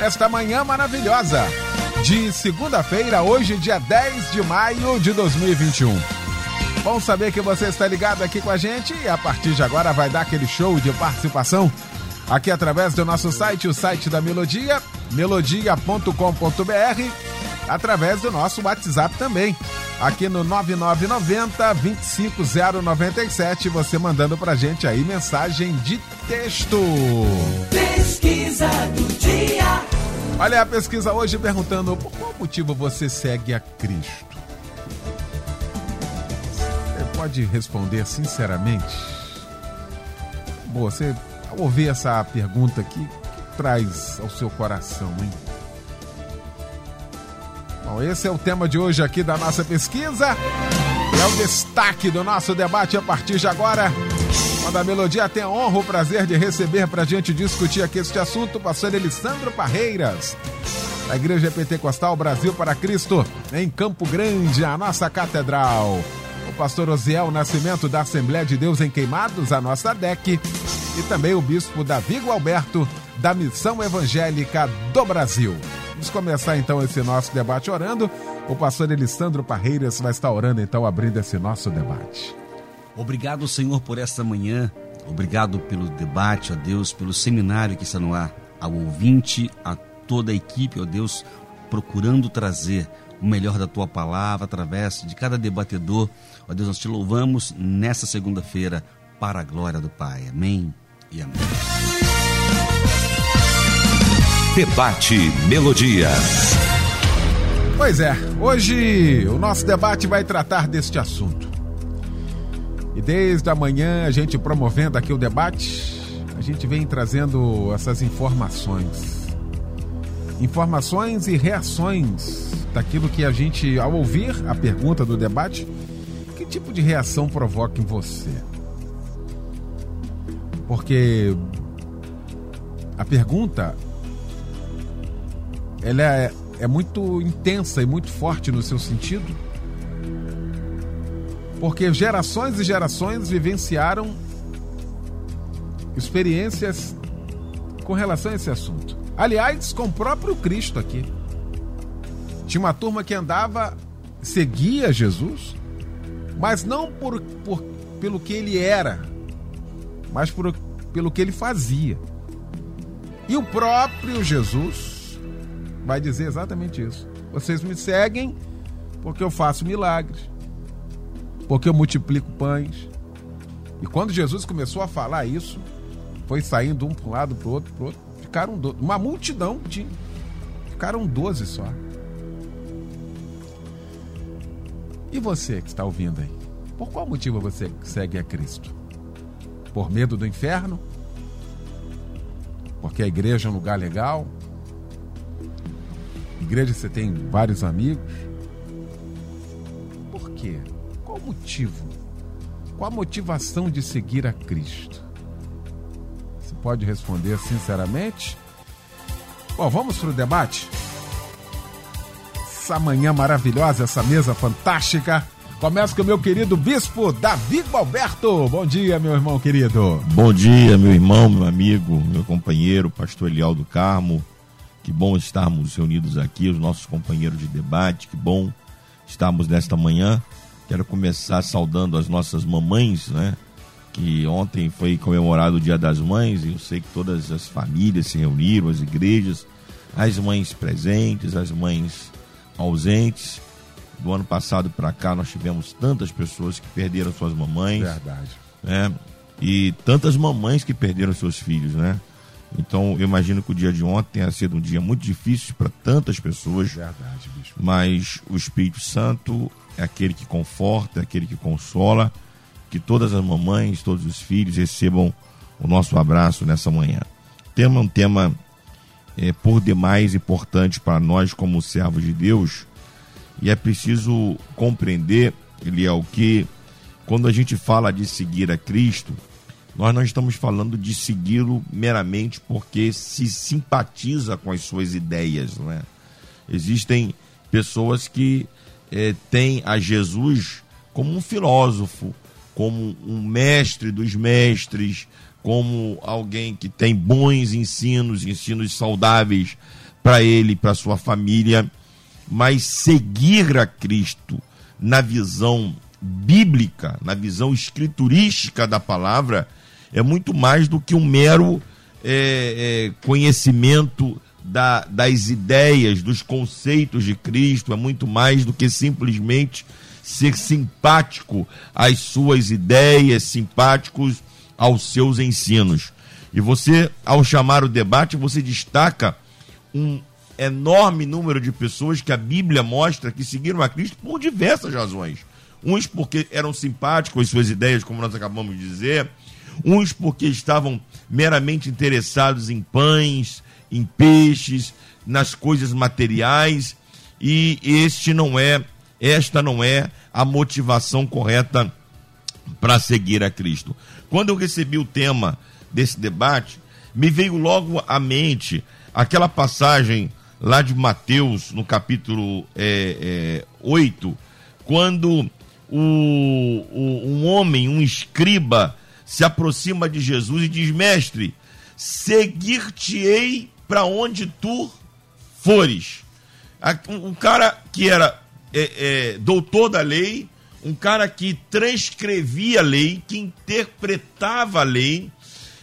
esta manhã maravilhosa de segunda-feira, hoje, dia 10 de maio de 2021. Bom saber que você está ligado aqui com a gente e a partir de agora vai dar aquele show de participação aqui através do nosso site, o site da Melodia, melodia.com.br, através do nosso WhatsApp também. Aqui no 9990 25097, você mandando pra gente aí mensagem de texto. Pesquisa do dia. Olha a pesquisa hoje perguntando por qual motivo você segue a Cristo. Você pode responder sinceramente? Boa, você ao ouvir essa pergunta aqui, que traz ao seu coração, hein? Bom, esse é o tema de hoje aqui da nossa pesquisa. É o destaque do nosso debate a partir de agora. Quando a Melodia tem a honra, o prazer de receber para a gente discutir aqui este assunto, o pastor Elisandro Parreiras, da Igreja Pentecostal Brasil para Cristo, em Campo Grande, a nossa catedral. O pastor Osiel Nascimento da Assembleia de Deus em Queimados, a nossa DEC. E também o bispo Davi Alberto, da Missão Evangélica do Brasil. Vamos começar então esse nosso debate orando. O pastor Elisandro Parreiras vai estar orando então, abrindo esse nosso debate. Obrigado, Senhor, por esta manhã. Obrigado pelo debate, ó Deus, pelo seminário que está no ar, ao ouvinte, a toda a equipe, ó Deus, procurando trazer o melhor da tua palavra através de cada debatedor. Ó Deus, nós te louvamos nessa segunda-feira para a glória do Pai. Amém e amém. Debate Melodia. Pois é, hoje o nosso debate vai tratar deste assunto. E desde a manhã a gente promovendo aqui o debate, a gente vem trazendo essas informações. Informações e reações daquilo que a gente, ao ouvir a pergunta do debate, que tipo de reação provoca em você? Porque a pergunta ela é, é muito intensa e muito forte no seu sentido porque gerações e gerações vivenciaram experiências com relação a esse assunto. Aliás, com o próprio Cristo aqui. Tinha uma turma que andava, seguia Jesus, mas não por, por pelo que ele era, mas por, pelo que ele fazia. E o próprio Jesus vai dizer exatamente isso. Vocês me seguem porque eu faço milagres porque eu multiplico pães. E quando Jesus começou a falar isso, foi saindo um para um lado, para o outro, para outro. Ficaram do... uma multidão tinha. Ficaram doze só. E você que está ouvindo aí? Por qual motivo você segue a Cristo? Por medo do inferno? Porque a igreja é um lugar legal? Igreja você tem vários amigos? Por quê? O motivo? Qual a motivação de seguir a Cristo? Você pode responder sinceramente? Bom, vamos para o debate? Essa manhã maravilhosa, essa mesa fantástica. Começa com o meu querido bispo Davi Alberto. Bom dia, meu irmão querido. Bom dia, meu irmão, meu amigo, meu companheiro, pastor Elial do Carmo. Que bom estarmos reunidos aqui, os nossos companheiros de debate. Que bom estarmos nesta manhã Quero começar saudando as nossas mamães, né? Que ontem foi comemorado o Dia das Mães e eu sei que todas as famílias se reuniram, as igrejas, as mães presentes, as mães ausentes. Do ano passado para cá nós tivemos tantas pessoas que perderam suas mamães. Verdade. Né? E tantas mamães que perderam seus filhos, né? Então eu imagino que o dia de ontem tenha sido um dia muito difícil para tantas pessoas. Verdade, bicho. Mas o Espírito Santo aquele que conforta, é aquele que consola. Que todas as mamães, todos os filhos recebam o nosso abraço nessa manhã. O tema é um tema é, por demais importante para nós como servos de Deus. E é preciso compreender, Eliel, que quando a gente fala de seguir a Cristo, nós não estamos falando de segui-lo meramente porque se simpatiza com as suas ideias, não é? Existem pessoas que é, têm a Jesus como um filósofo, como um mestre dos mestres, como alguém que tem bons ensinos, ensinos saudáveis para ele, para sua família, mas seguir a Cristo na visão bíblica, na visão escriturística da palavra, é muito mais do que um mero é, é, conhecimento da, das ideias, dos conceitos de Cristo, é muito mais do que simplesmente ser simpático às suas ideias, simpáticos aos seus ensinos. E você, ao chamar o debate, você destaca um enorme número de pessoas que a Bíblia mostra que seguiram a Cristo por diversas razões. Uns porque eram simpáticos às suas ideias, como nós acabamos de dizer, uns porque estavam meramente interessados em pães, em peixes, nas coisas materiais, e este não é, esta não é a motivação correta para seguir a Cristo. Quando eu recebi o tema desse debate, me veio logo à mente aquela passagem lá de Mateus, no capítulo é, é, 8, quando o, o, um homem, um escriba, se aproxima de Jesus e diz: Mestre, seguir-te-ei para onde tu fores. Um cara que era é, é, doutor da lei, um cara que transcrevia a lei, que interpretava a lei,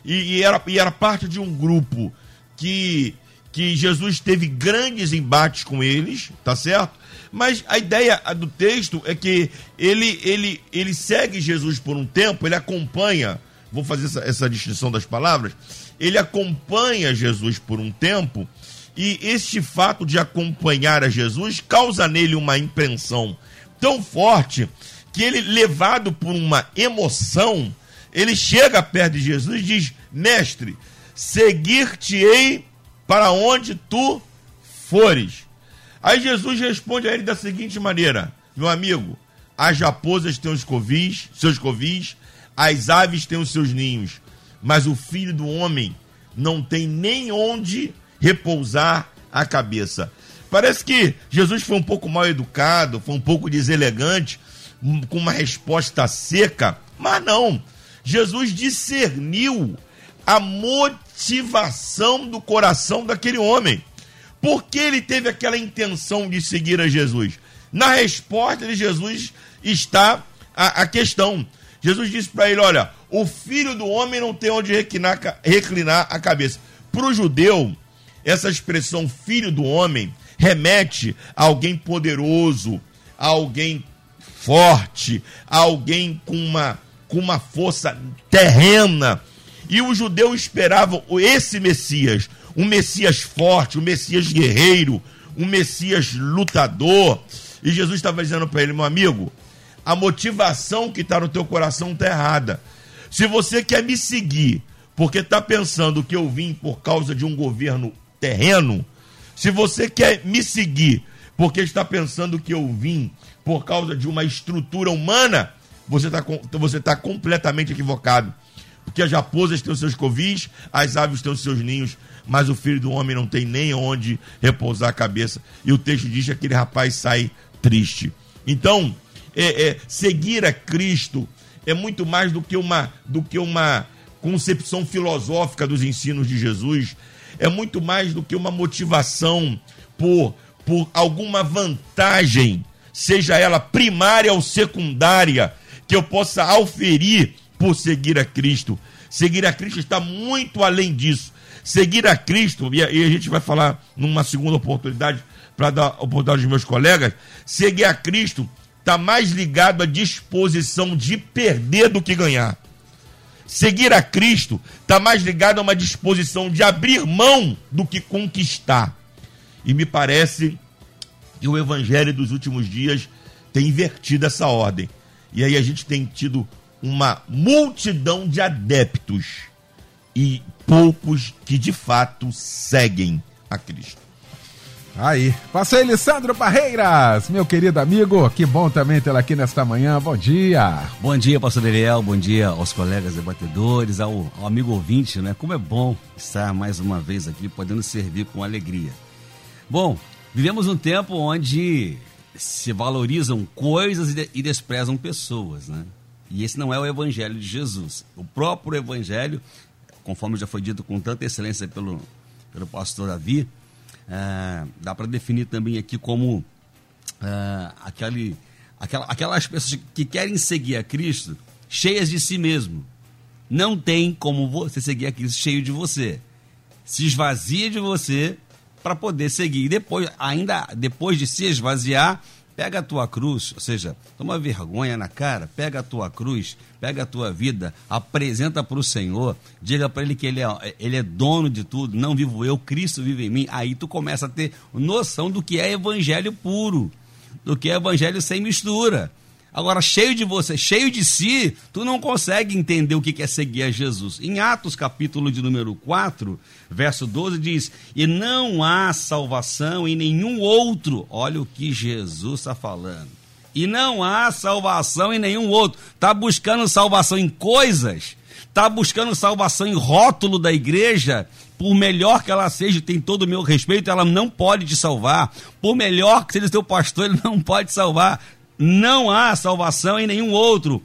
e, e, era, e era parte de um grupo que, que Jesus teve grandes embates com eles, tá certo? Mas a ideia do texto é que ele, ele, ele segue Jesus por um tempo, ele acompanha, vou fazer essa, essa distinção das palavras, ele acompanha Jesus por um tempo, e este fato de acompanhar a Jesus causa nele uma impressão tão forte que ele, levado por uma emoção, ele chega perto de Jesus e diz: Mestre, seguir-te-ei para onde tu fores. Aí Jesus responde a ele da seguinte maneira: Meu amigo, as raposas têm os covis, seus covis, as aves têm os seus ninhos, mas o filho do homem não tem nem onde repousar a cabeça. Parece que Jesus foi um pouco mal educado, foi um pouco deselegante, com uma resposta seca, mas não. Jesus discerniu a motivação do coração daquele homem. Por que ele teve aquela intenção de seguir a Jesus? Na resposta de Jesus está a, a questão. Jesus disse para ele: Olha, o filho do homem não tem onde reclinar, reclinar a cabeça. Para o judeu, essa expressão filho do homem remete a alguém poderoso, a alguém forte, a alguém com uma, com uma força terrena. E os judeus esperavam esse Messias, um Messias forte, um Messias guerreiro, um Messias lutador. E Jesus estava dizendo para ele, meu amigo, a motivação que está no teu coração está errada. Se você quer me seguir porque está pensando que eu vim por causa de um governo terreno, se você quer me seguir porque está pensando que eu vim por causa de uma estrutura humana, você está você tá completamente equivocado. Porque as raposas têm os seus covis, as aves têm os seus ninhos, mas o filho do homem não tem nem onde repousar a cabeça. E o texto diz que aquele rapaz sai triste. Então, é, é, seguir a Cristo é muito mais do que uma, do que uma concepção filosófica dos ensinos de Jesus é muito mais do que uma motivação por, por alguma vantagem, seja ela primária ou secundária, que eu possa auferir por seguir a Cristo. Seguir a Cristo está muito além disso. Seguir a Cristo, e a, gente vai falar numa segunda oportunidade, para dar oportunidade aos meus colegas, seguir a Cristo está mais ligado à disposição de perder do que ganhar. Seguir a Cristo está mais ligado a uma disposição de abrir mão do que conquistar. E me parece que o evangelho dos últimos dias tem invertido essa ordem. E aí a gente tem tido uma multidão de adeptos e poucos que de fato seguem a Cristo. Aí, passei Lissandro Barreiras, meu querido amigo, que bom também tê-lo aqui nesta manhã, bom dia. Bom dia, pastor Daniel, bom dia aos colegas debatedores, ao, ao, amigo ouvinte, né? Como é bom estar mais uma vez aqui, podendo servir com alegria. Bom, vivemos um tempo onde se valorizam coisas e, de, e desprezam pessoas, né? E esse não é o evangelho de Jesus. O próprio evangelho, conforme já foi dito com tanta excelência pelo, pelo pastor Davi, é, dá para definir também aqui como é, aquele, aquela, aquelas pessoas que querem seguir a Cristo cheias de si mesmo. Não tem como você seguir a Cristo cheio de você. Se esvazia de você para poder seguir. E depois, ainda depois de se esvaziar, Pega a tua cruz, ou seja, toma vergonha na cara, pega a tua cruz, pega a tua vida, apresenta para o Senhor, diga para Ele que ele é, ele é dono de tudo, não vivo eu, Cristo vive em mim. Aí tu começa a ter noção do que é evangelho puro, do que é evangelho sem mistura. Agora, cheio de você, cheio de si, tu não consegue entender o que é seguir a Jesus. Em Atos, capítulo de número 4, verso 12, diz: E não há salvação em nenhum outro. Olha o que Jesus está falando. E não há salvação em nenhum outro. Está buscando salvação em coisas, está buscando salvação em rótulo da igreja, por melhor que ela seja, tem todo o meu respeito, ela não pode te salvar. Por melhor que seja seu pastor, ele não pode salvar não há salvação em nenhum outro,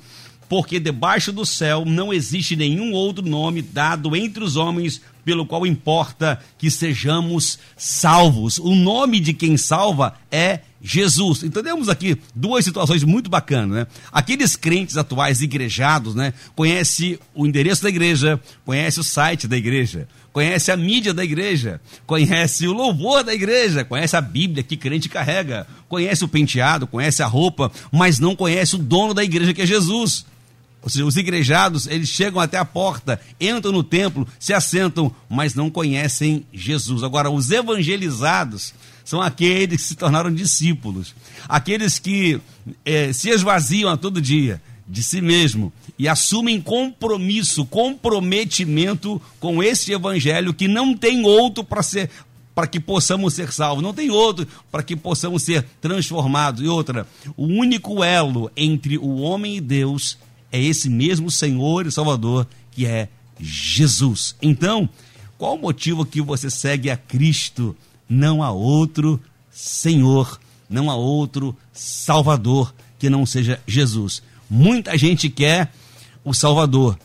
porque debaixo do céu não existe nenhum outro nome dado entre os homens pelo qual importa que sejamos salvos. O nome de quem salva é Jesus. Então temos aqui duas situações muito bacanas, né? Aqueles crentes atuais igrejados, né, conhece o endereço da igreja, conhece o site da igreja, conhece a mídia da igreja, conhece o louvor da igreja, conhece a Bíblia que crente carrega, conhece o penteado, conhece a roupa, mas não conhece o dono da igreja que é Jesus. Seja, os igrejados, eles chegam até a porta, entram no templo, se assentam, mas não conhecem Jesus. Agora, os evangelizados são aqueles que se tornaram discípulos, aqueles que é, se esvaziam a todo dia de si mesmo e assumem compromisso, comprometimento com esse evangelho que não tem outro para ser para que possamos ser salvos, não tem outro para que possamos ser transformados. E outra, o único elo entre o homem e Deus é esse mesmo Senhor e Salvador que é Jesus. Então, qual o motivo que você segue a Cristo? Não há outro Senhor, não há outro Salvador que não seja Jesus. Muita gente quer o Salvador,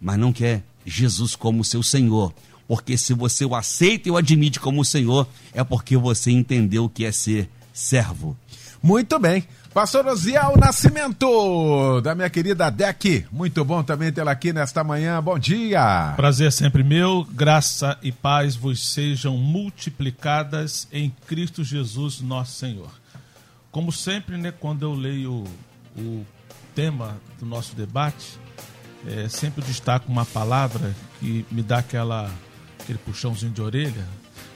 mas não quer Jesus como seu Senhor. Porque se você o aceita e o admite como Senhor, é porque você entendeu o que é ser servo. Muito bem. Pastor Osiel Nascimento, da minha querida Deck. Muito bom também tê-la aqui nesta manhã. Bom dia. Prazer sempre meu. Graça e paz vos sejam multiplicadas em Cristo Jesus, nosso Senhor. Como sempre, né, quando eu leio o tema do nosso debate, é, sempre destaco uma palavra que me dá aquela, aquele puxãozinho de orelha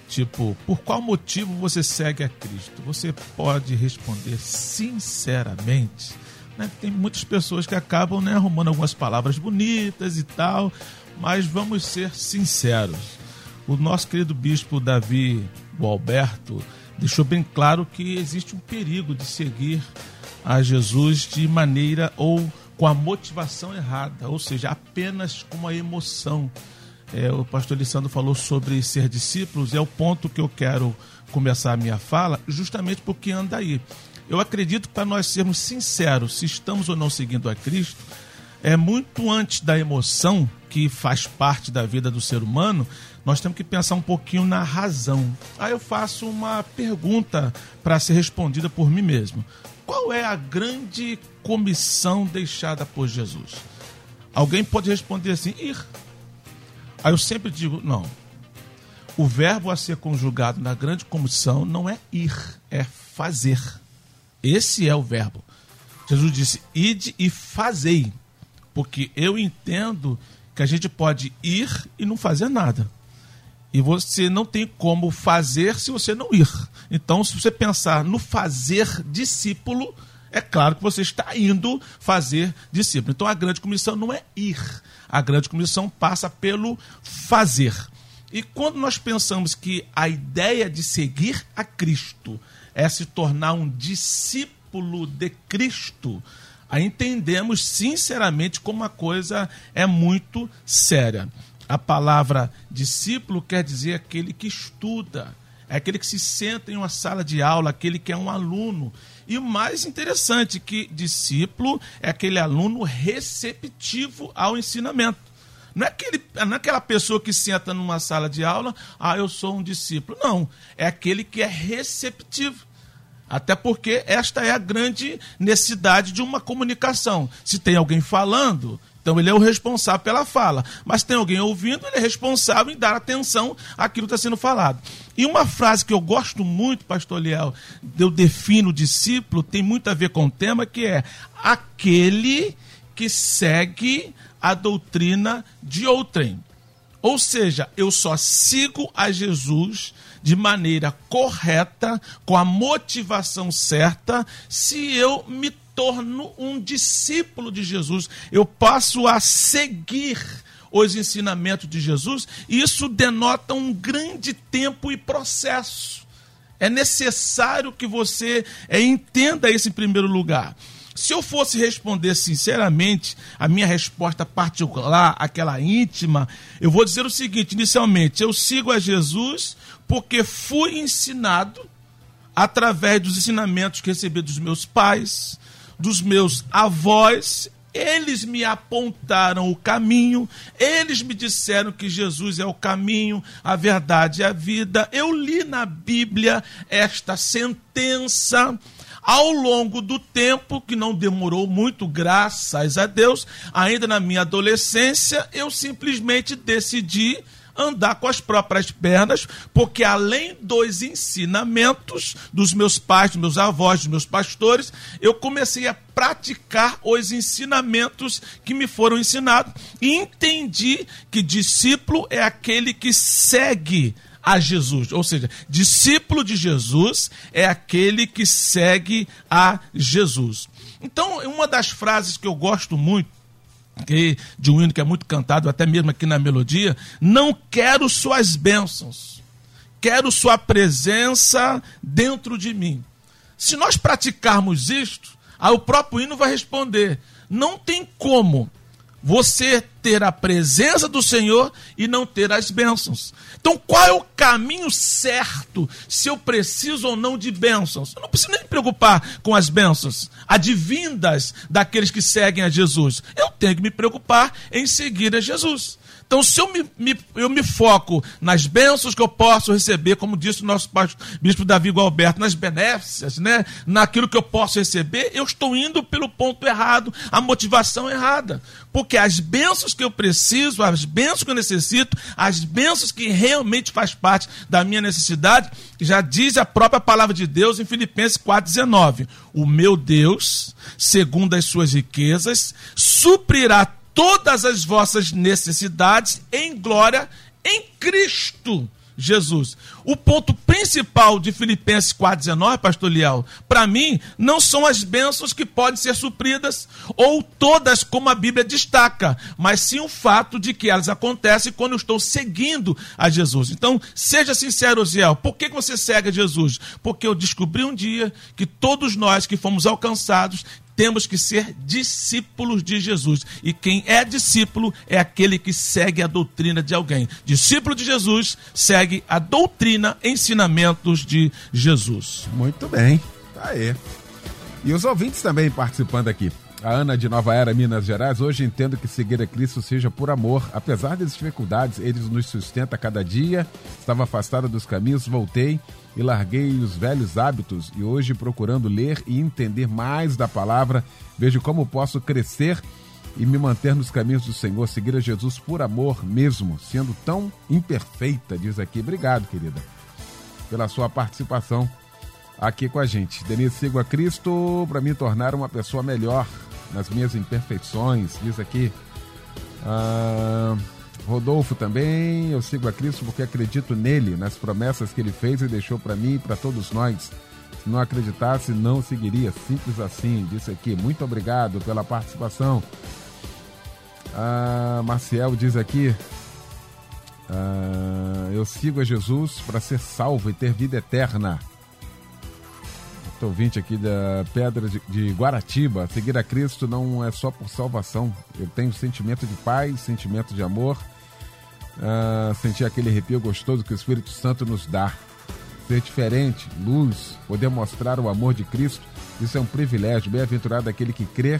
Tipo, por qual motivo você segue a Cristo? Você pode responder sinceramente. Né? Tem muitas pessoas que acabam né, arrumando algumas palavras bonitas e tal, mas vamos ser sinceros. O nosso querido bispo Davi Alberto deixou bem claro que existe um perigo de seguir a Jesus de maneira ou com a motivação errada, ou seja, apenas com a emoção é, o pastor Lissandro falou sobre ser discípulos, é o ponto que eu quero começar a minha fala, justamente porque anda aí. Eu acredito que para nós sermos sinceros, se estamos ou não seguindo a Cristo, é muito antes da emoção que faz parte da vida do ser humano, nós temos que pensar um pouquinho na razão. Aí eu faço uma pergunta para ser respondida por mim mesmo. Qual é a grande comissão deixada por Jesus? Alguém pode responder assim: ir Aí eu sempre digo, não. O verbo a ser conjugado na grande comissão não é ir, é fazer. Esse é o verbo. Jesus disse: ide e fazei. Porque eu entendo que a gente pode ir e não fazer nada. E você não tem como fazer se você não ir. Então, se você pensar no fazer discípulo, é claro que você está indo fazer discípulo. Então, a grande comissão não é ir, a grande comissão passa pelo fazer. E quando nós pensamos que a ideia de seguir a Cristo é se tornar um discípulo de Cristo, aí entendemos sinceramente como a coisa é muito séria. A palavra discípulo quer dizer aquele que estuda, é aquele que se senta em uma sala de aula, aquele que é um aluno. E o mais interessante que discípulo é aquele aluno receptivo ao ensinamento. Não é, aquele, não é aquela pessoa que senta numa sala de aula, ah, eu sou um discípulo. Não, é aquele que é receptivo. Até porque esta é a grande necessidade de uma comunicação. Se tem alguém falando, então ele é o responsável pela fala. Mas tem alguém ouvindo, ele é responsável em dar atenção àquilo que está sendo falado. E uma frase que eu gosto muito, pastor Liel, eu defino o discípulo, tem muito a ver com o tema, que é aquele que segue a doutrina de outrem. Ou seja, eu só sigo a Jesus de maneira correta, com a motivação certa, se eu me torno um discípulo de Jesus. Eu passo a seguir os ensinamentos de Jesus, e isso denota um grande tempo e processo. É necessário que você é, entenda isso em primeiro lugar. Se eu fosse responder sinceramente, a minha resposta particular, aquela íntima, eu vou dizer o seguinte: inicialmente, eu sigo a Jesus porque fui ensinado através dos ensinamentos que recebi dos meus pais, dos meus avós. Eles me apontaram o caminho, eles me disseram que Jesus é o caminho, a verdade e a vida. Eu li na Bíblia esta sentença ao longo do tempo, que não demorou muito, graças a Deus, ainda na minha adolescência, eu simplesmente decidi andar com as próprias pernas, porque além dos ensinamentos dos meus pais, dos meus avós, dos meus pastores, eu comecei a praticar os ensinamentos que me foram ensinados e entendi que discípulo é aquele que segue a Jesus. Ou seja, discípulo de Jesus é aquele que segue a Jesus. Então, uma das frases que eu gosto muito, que, de um hino que é muito cantado, até mesmo aqui na melodia, não quero suas bênçãos, quero sua presença dentro de mim. Se nós praticarmos isto, aí o próprio hino vai responder: não tem como você ter a presença do Senhor e não ter as bênçãos. Então, qual é o caminho certo se eu preciso ou não de bênçãos? Eu não preciso nem me preocupar com as bênçãos advindas daqueles que seguem a Jesus. Eu tenho que me preocupar em seguir a Jesus. Então, se eu me, me, eu me foco nas bênçãos que eu posso receber, como disse o nosso bispo Davi Gualberto, nas benéficas, né? naquilo que eu posso receber, eu estou indo pelo ponto errado, a motivação errada. Porque as bênçãos que eu preciso, as bênçãos que eu necessito, as bênçãos que realmente faz parte da minha necessidade, já diz a própria palavra de Deus em Filipenses 4,19. O meu Deus, segundo as suas riquezas, suprirá todas as vossas necessidades em glória em Cristo Jesus. O ponto principal de Filipenses 4,19, pastor Liel, para mim, não são as bênçãos que podem ser supridas, ou todas como a Bíblia destaca, mas sim o fato de que elas acontecem quando eu estou seguindo a Jesus. Então, seja sincero, Ziel, por que você segue a Jesus? Porque eu descobri um dia que todos nós que fomos alcançados temos que ser discípulos de Jesus. E quem é discípulo é aquele que segue a doutrina de alguém. Discípulo de Jesus segue a doutrina, ensinamentos de Jesus. Muito bem, tá aí. E os ouvintes também participando aqui. A Ana de Nova Era, Minas Gerais, hoje entendo que seguir a Cristo seja por amor. Apesar das dificuldades, ele nos sustenta a cada dia. Estava afastado dos caminhos, voltei e larguei os velhos hábitos e hoje procurando ler e entender mais da palavra, vejo como posso crescer e me manter nos caminhos do Senhor, seguir a Jesus por amor mesmo, sendo tão imperfeita, diz aqui. Obrigado, querida, pela sua participação aqui com a gente. Denise, sigo a Cristo para me tornar uma pessoa melhor nas minhas imperfeições, diz aqui. Ah, Rodolfo também, eu sigo a Cristo porque acredito nele, nas promessas que ele fez e deixou para mim e para todos nós. Se não acreditasse, não seguiria. Simples assim, disse aqui. Muito obrigado pela participação. Ah, Marcial diz aqui: Ah, eu sigo a Jesus para ser salvo e ter vida eterna. Ouvinte aqui da Pedra de, de Guaratiba. Seguir a Cristo não é só por salvação. Eu tenho sentimento de paz, sentimento de amor, uh, sentir aquele arrepio gostoso que o Espírito Santo nos dá. Ser diferente, luz, poder mostrar o amor de Cristo, isso é um privilégio. Bem-aventurado aquele que crê,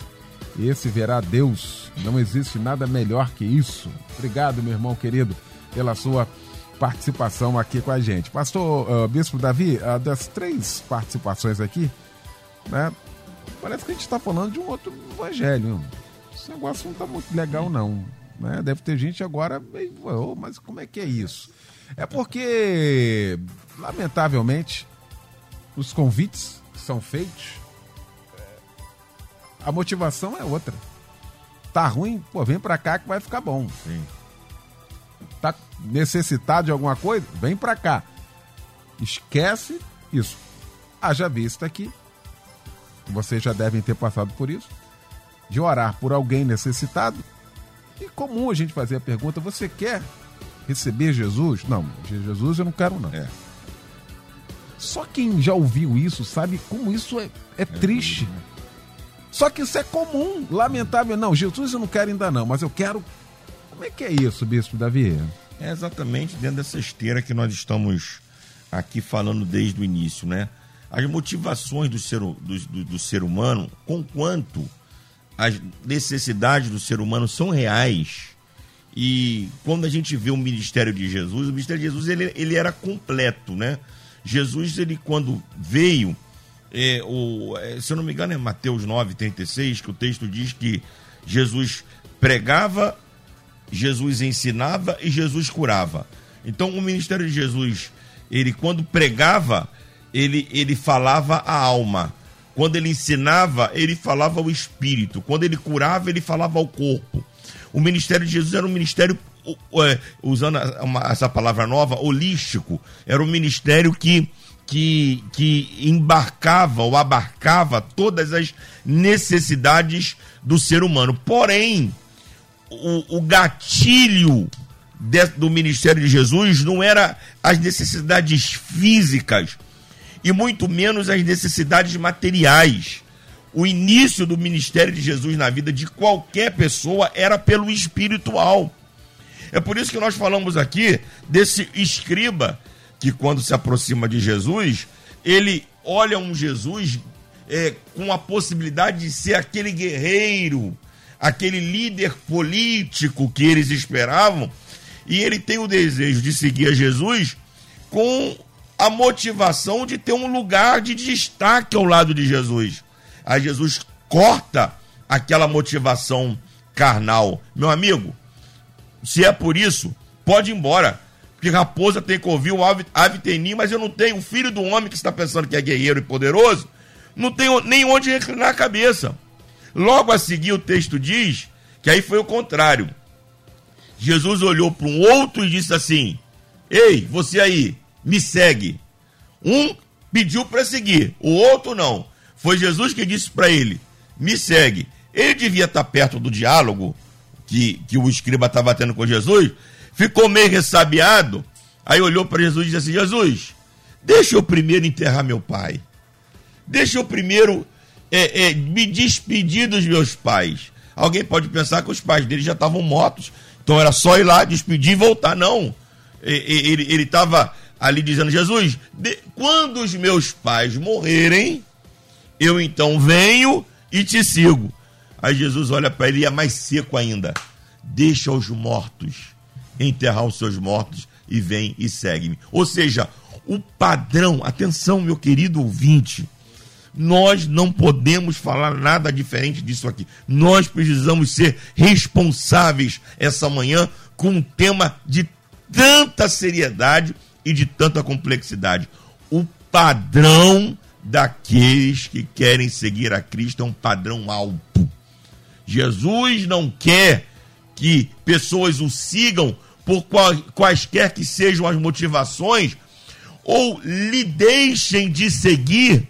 esse verá Deus. Não existe nada melhor que isso. Obrigado, meu irmão querido, pela sua participação aqui com a gente. Pastor uh, Bispo Davi, uh, das três participações aqui, né, parece que a gente está falando de um outro evangelho. Esse negócio não está muito legal, não. Né? Deve ter gente agora, oh, mas como é que é isso? É porque, lamentavelmente, os convites que são feitos, a motivação é outra. Tá ruim, pô, vem pra cá que vai ficar bom. Sim tá necessitado de alguma coisa, vem para cá. Esquece isso. Haja vista aqui, vocês já devem ter passado por isso, de orar por alguém necessitado. E comum a gente fazer a pergunta: você quer receber Jesus? Não, Jesus eu não quero, não. É. Só quem já ouviu isso sabe como isso é, é, é triste. Né? Só que isso é comum, lamentável. Não, Jesus eu não quero ainda não, mas eu quero como é que é isso, Bispo Davi? É exatamente dentro dessa esteira que nós estamos aqui falando desde o início, né? As motivações do ser, do, do, do ser humano, com quanto as necessidades do ser humano são reais. E quando a gente vê o ministério de Jesus, o ministério de Jesus ele, ele era completo, né? Jesus, ele quando veio, é, o, é, se eu não me engano é Mateus 9,36, que o texto diz que Jesus pregava Jesus ensinava e Jesus curava. Então o ministério de Jesus, ele quando pregava, ele, ele falava a alma. Quando ele ensinava, ele falava ao espírito. Quando ele curava, ele falava ao corpo. O ministério de Jesus era um ministério, é, usando essa palavra nova, holístico. Era um ministério que, que, que embarcava ou abarcava todas as necessidades do ser humano. Porém, o, o gatilho de, do ministério de Jesus não era as necessidades físicas e muito menos as necessidades materiais. O início do ministério de Jesus na vida de qualquer pessoa era pelo espiritual. É por isso que nós falamos aqui desse escriba que, quando se aproxima de Jesus, ele olha um Jesus é, com a possibilidade de ser aquele guerreiro, aquele líder político que eles esperavam, e ele tem o desejo de seguir a Jesus com a motivação de ter um lugar de destaque ao lado de Jesus. Aí Jesus corta aquela motivação carnal. Meu amigo, se é por isso, pode ir embora. Porque raposa tem que ouvir, o ave, ave tem ninho, mas eu não tenho. O filho do homem que está pensando que é guerreiro e poderoso, não tenho nem onde reclinar a cabeça. Logo a seguir, o texto diz que aí foi o contrário. Jesus olhou para um outro e disse assim: Ei, você aí, me segue. Um pediu para seguir, o outro não. Foi Jesus que disse para ele: Me segue. Ele devia estar perto do diálogo que, que o escriba estava tendo com Jesus, ficou meio ressabiado. Aí olhou para Jesus e disse assim: Jesus, deixa eu primeiro enterrar meu pai. Deixa eu primeiro é, é, me despedir dos meus pais. Alguém pode pensar que os pais dele já estavam mortos, então era só ir lá, despedir e voltar. Não. Ele estava ali dizendo: Jesus, de, quando os meus pais morrerem, eu então venho e te sigo. Aí Jesus olha para ele e é mais seco ainda: Deixa os mortos enterrar os seus mortos e vem e segue-me. Ou seja, o padrão, atenção, meu querido ouvinte nós não podemos falar nada diferente disso aqui. Nós precisamos ser responsáveis essa manhã com um tema de tanta seriedade e de tanta complexidade. O padrão daqueles que querem seguir a Cristo é um padrão alto. Jesus não quer que pessoas o sigam por quaisquer que sejam as motivações ou lhe deixem de seguir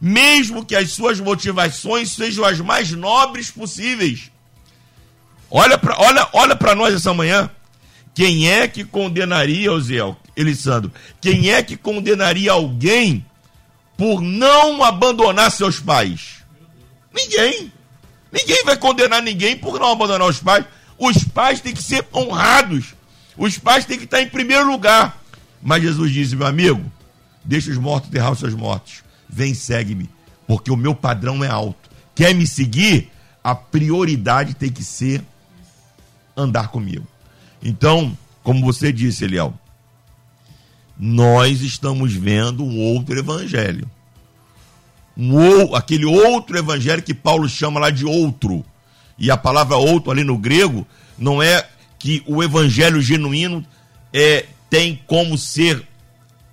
mesmo que as suas motivações sejam as mais nobres possíveis. Olha para olha, olha nós essa manhã. Quem é que condenaria, Osiel, Elisandro? Quem é que condenaria alguém por não abandonar seus pais? Ninguém. Ninguém vai condenar ninguém por não abandonar os pais. Os pais têm que ser honrados. Os pais têm que estar em primeiro lugar. Mas Jesus disse, meu amigo, deixa os mortos enterrar os seus mortos. Vem, segue-me, porque o meu padrão é alto. Quer me seguir? A prioridade tem que ser andar comigo. Então, como você disse, Eliel, nós estamos vendo um outro evangelho. Um, ou, aquele outro evangelho que Paulo chama lá de outro. E a palavra outro ali no grego não é que o evangelho genuíno é, tem como ser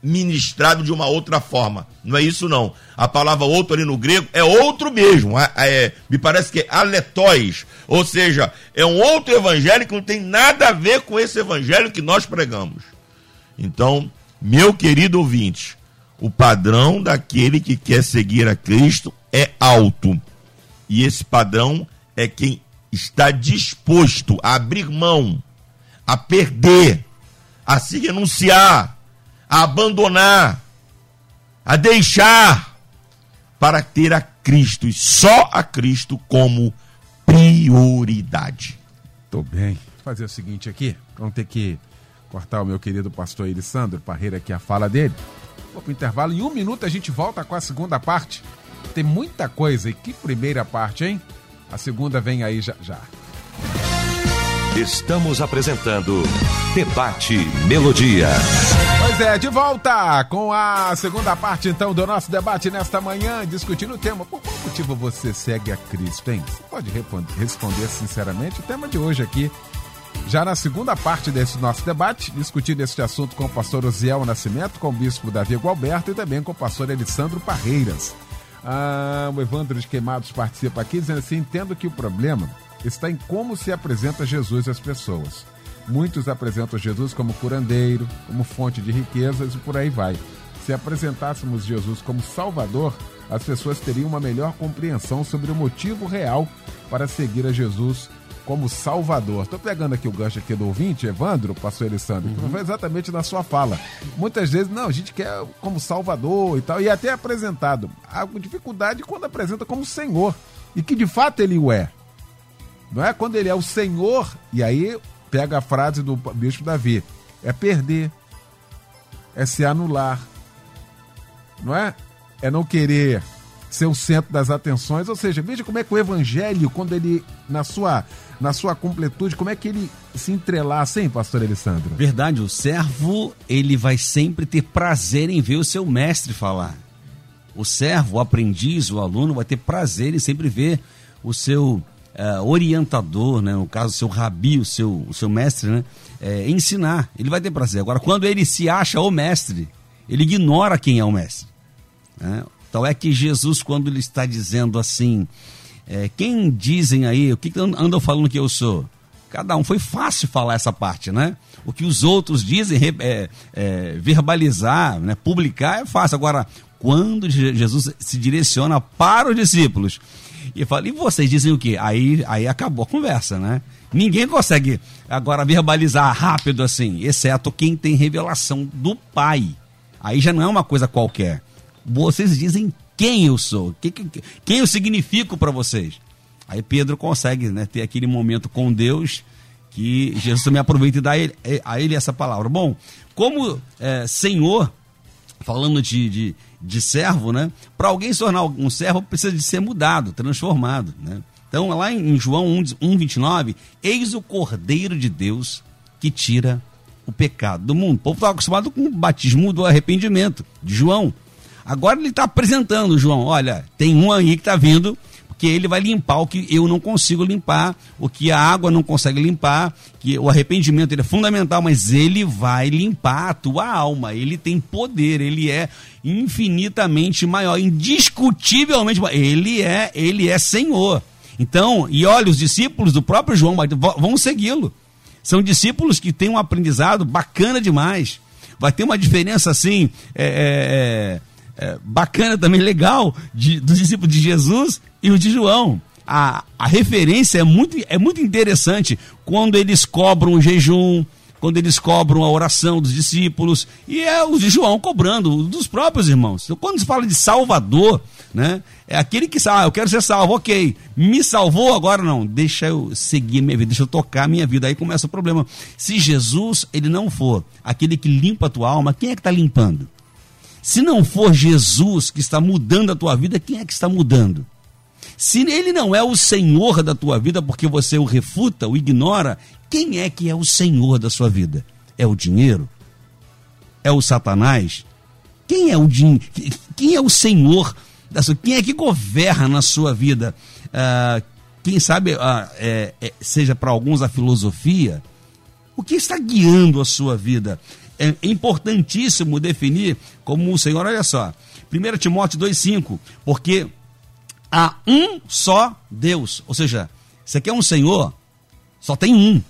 ministrado de uma outra forma. Não é isso, não. A palavra outro ali no grego é outro mesmo. É, é, me parece que é aletóis. Ou seja, é um outro evangelho que não tem nada a ver com esse evangelho que nós pregamos. Então, meu querido ouvinte, o padrão daquele que quer seguir a Cristo é alto. E esse padrão é quem está disposto a abrir mão, a perder, a se renunciar, a abandonar, a deixar para ter a Cristo e só a Cristo como prioridade. Tô bem. Vou fazer o seguinte aqui, vamos ter que cortar o meu querido pastor Elisandro Parreira aqui a fala dele. Vou pro intervalo. Em um minuto a gente volta com a segunda parte. Tem muita coisa. E que primeira parte, hein? A segunda vem aí já já. Estamos apresentando Debate Melodia. Pois é, de volta com a segunda parte então do nosso debate nesta manhã, discutindo o tema. Por qual motivo você segue a Cristo, hein? Você pode responder sinceramente. O tema de hoje aqui, já na segunda parte desse nosso debate, discutindo este assunto com o pastor Osiel Nascimento, com o bispo Davi Gualberto e também com o pastor Alessandro Parreiras. Ah, o Evandro de Queimados participa aqui dizendo assim: entendo que o problema está em como se apresenta Jesus às pessoas. Muitos apresentam Jesus como curandeiro, como fonte de riquezas e por aí vai. Se apresentássemos Jesus como Salvador, as pessoas teriam uma melhor compreensão sobre o motivo real para seguir a Jesus como Salvador. Estou pegando aqui o gancho aqui do ouvinte, Evandro, pastor Alessandro, que foi exatamente na sua fala. Muitas vezes, não, a gente quer como Salvador e tal, e é até apresentado. Há dificuldade quando apresenta como Senhor, e que de fato ele o é. Não é quando ele é o Senhor, e aí pega a frase do bispo Davi, é perder, é se anular, não é? É não querer ser o centro das atenções, ou seja, veja como é que o evangelho, quando ele, na sua, na sua completude, como é que ele se entrelaça, hein, pastor Alessandro? Verdade, o servo, ele vai sempre ter prazer em ver o seu mestre falar. O servo, o aprendiz, o aluno vai ter prazer em sempre ver o seu uh, orientador, né, no caso, seu rabi, o seu, o seu mestre, né, é, ensinar. Ele vai ter prazer. Agora, quando ele se acha o mestre, ele ignora quem é o mestre. Né? Então é que Jesus, quando ele está dizendo assim, é, quem dizem aí, o que andam falando que eu sou? Cada um, foi fácil falar essa parte, né? O que os outros dizem, é, é, verbalizar, né, publicar é fácil. Agora, quando Jesus se direciona para os discípulos e fala, e vocês dizem o quê? Aí, aí acabou a conversa, né? Ninguém consegue agora verbalizar rápido assim, exceto quem tem revelação do Pai. Aí já não é uma coisa qualquer. Vocês dizem quem eu sou, quem, quem eu significo para vocês. Aí Pedro consegue né, ter aquele momento com Deus que Jesus também aproveita e dá a ele, a ele essa palavra. Bom, como é, Senhor, falando de, de, de servo, né? Para alguém se tornar um servo, precisa de ser mudado, transformado, né? Então, lá em João 1, 1 29, eis o Cordeiro de Deus que tira o pecado do mundo. O povo estava acostumado com o batismo do arrependimento de João. Agora ele está apresentando, João, olha, tem um aí que está vindo que ele vai limpar o que eu não consigo limpar, o que a água não consegue limpar, que o arrependimento é fundamental, mas ele vai limpar a tua alma. Ele tem poder, ele é infinitamente maior, indiscutivelmente maior. Ele é, ele é Senhor. Então, e olha, os discípulos do próprio João vão segui-lo. São discípulos que têm um aprendizado bacana demais. Vai ter uma diferença assim, é, é, bacana também, legal, de, dos discípulos de Jesus e o de João. A, a referência é muito, é muito interessante quando eles cobram o jejum, quando eles cobram a oração dos discípulos, e é o de João cobrando, dos próprios irmãos. Então, quando se fala de Salvador, né, é aquele que ah, eu quero ser salvo, ok, me salvou, agora não, deixa eu seguir minha vida, deixa eu tocar minha vida, aí começa o problema. Se Jesus, ele não for aquele que limpa a tua alma, quem é que está limpando? Se não for Jesus que está mudando a tua vida, quem é que está mudando? Se ele não é o Senhor da tua vida porque você o refuta, o ignora, quem é que é o Senhor da sua vida? É o dinheiro? É o Satanás? Quem é o din... quem é o Senhor da sua... Quem é que governa na sua vida? Ah, quem sabe ah, é, é, seja para alguns a filosofia? O que está guiando a sua vida? É importantíssimo definir como o Senhor, olha só, 1 Timóteo 2,5, porque há um só Deus. Ou seja, você quer um Senhor, só tem um.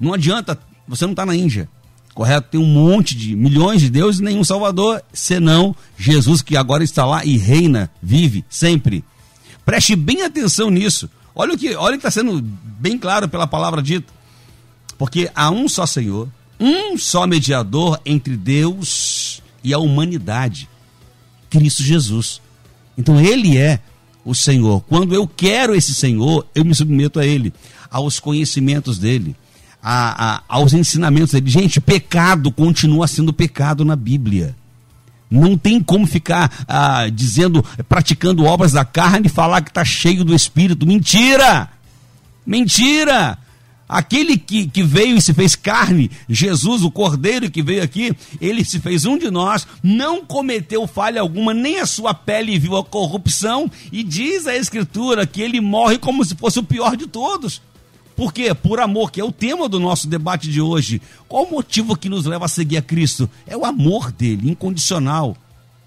Não adianta, você não está na Índia. Correto? Tem um monte de milhões de deuses e nenhum Salvador, senão Jesus que agora está lá e reina, vive sempre. Preste bem atenção nisso. Olha o que está sendo bem claro pela palavra dita. Porque há um só Senhor, um só mediador entre Deus e a humanidade, Cristo Jesus. Então ele é o Senhor. Quando eu quero esse Senhor, eu me submeto a ele, aos conhecimentos dele a, a, aos ensinamentos dele. Gente, pecado continua sendo pecado na Bíblia. Não tem como ficar ah, dizendo, praticando obras da carne e falar que está cheio do Espírito. Mentira! Mentira! Aquele que, que veio e se fez carne, Jesus, o Cordeiro que veio aqui, ele se fez um de nós, não cometeu falha alguma, nem a sua pele viu a corrupção, e diz a Escritura que ele morre como se fosse o pior de todos. Por quê? Por amor, que é o tema do nosso debate de hoje. Qual o motivo que nos leva a seguir a Cristo? É o amor dele, incondicional,